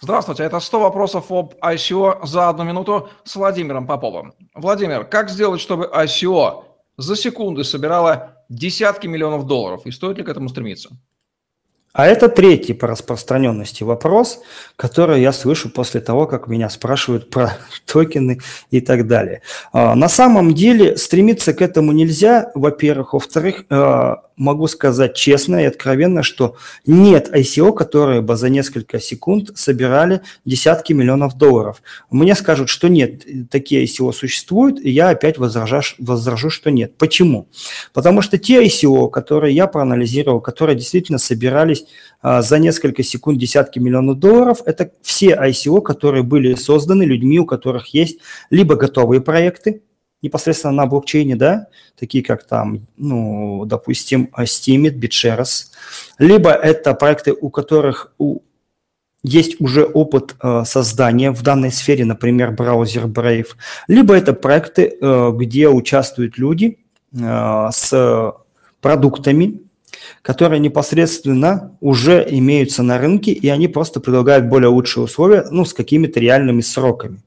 Здравствуйте, это 100 вопросов об ICO за одну минуту с Владимиром Поповым. Владимир, как сделать, чтобы ICO за секунды собирало десятки миллионов долларов, и стоит ли к этому стремиться? А это третий по распространенности вопрос, который я слышу после того, как меня спрашивают про токены и так далее. А, на самом деле стремиться к этому нельзя, во-первых. Во-вторых, а, могу сказать честно и откровенно, что нет ICO, которые бы за несколько секунд собирали десятки миллионов долларов. Мне скажут, что нет, такие ICO существуют, и я опять возражу, возражу, что нет. Почему? Потому что те ICO, которые я проанализировал, которые действительно собирались а, за несколько секунд десятки миллионов долларов, это все ICO, которые были созданы людьми, у которых есть либо готовые проекты, непосредственно на блокчейне, да, такие как там, ну, допустим, Steemit, BitShares, либо это проекты, у которых у, есть уже опыт э, создания в данной сфере, например, браузер Brave, либо это проекты, э, где участвуют люди э, с продуктами, которые непосредственно уже имеются на рынке, и они просто предлагают более лучшие условия, ну, с какими-то реальными сроками.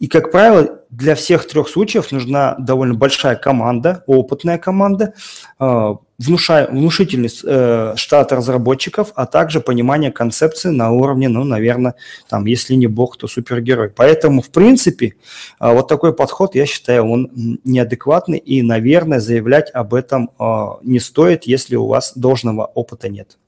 И, как правило, для всех трех случаев нужна довольно большая команда, опытная команда, э, внушительный э, штат разработчиков, а также понимание концепции на уровне, ну, наверное, там, если не бог, то супергерой. Поэтому, в принципе, э, вот такой подход, я считаю, он неадекватный, и, наверное, заявлять об этом не стоит, если у вас должного опыта нет.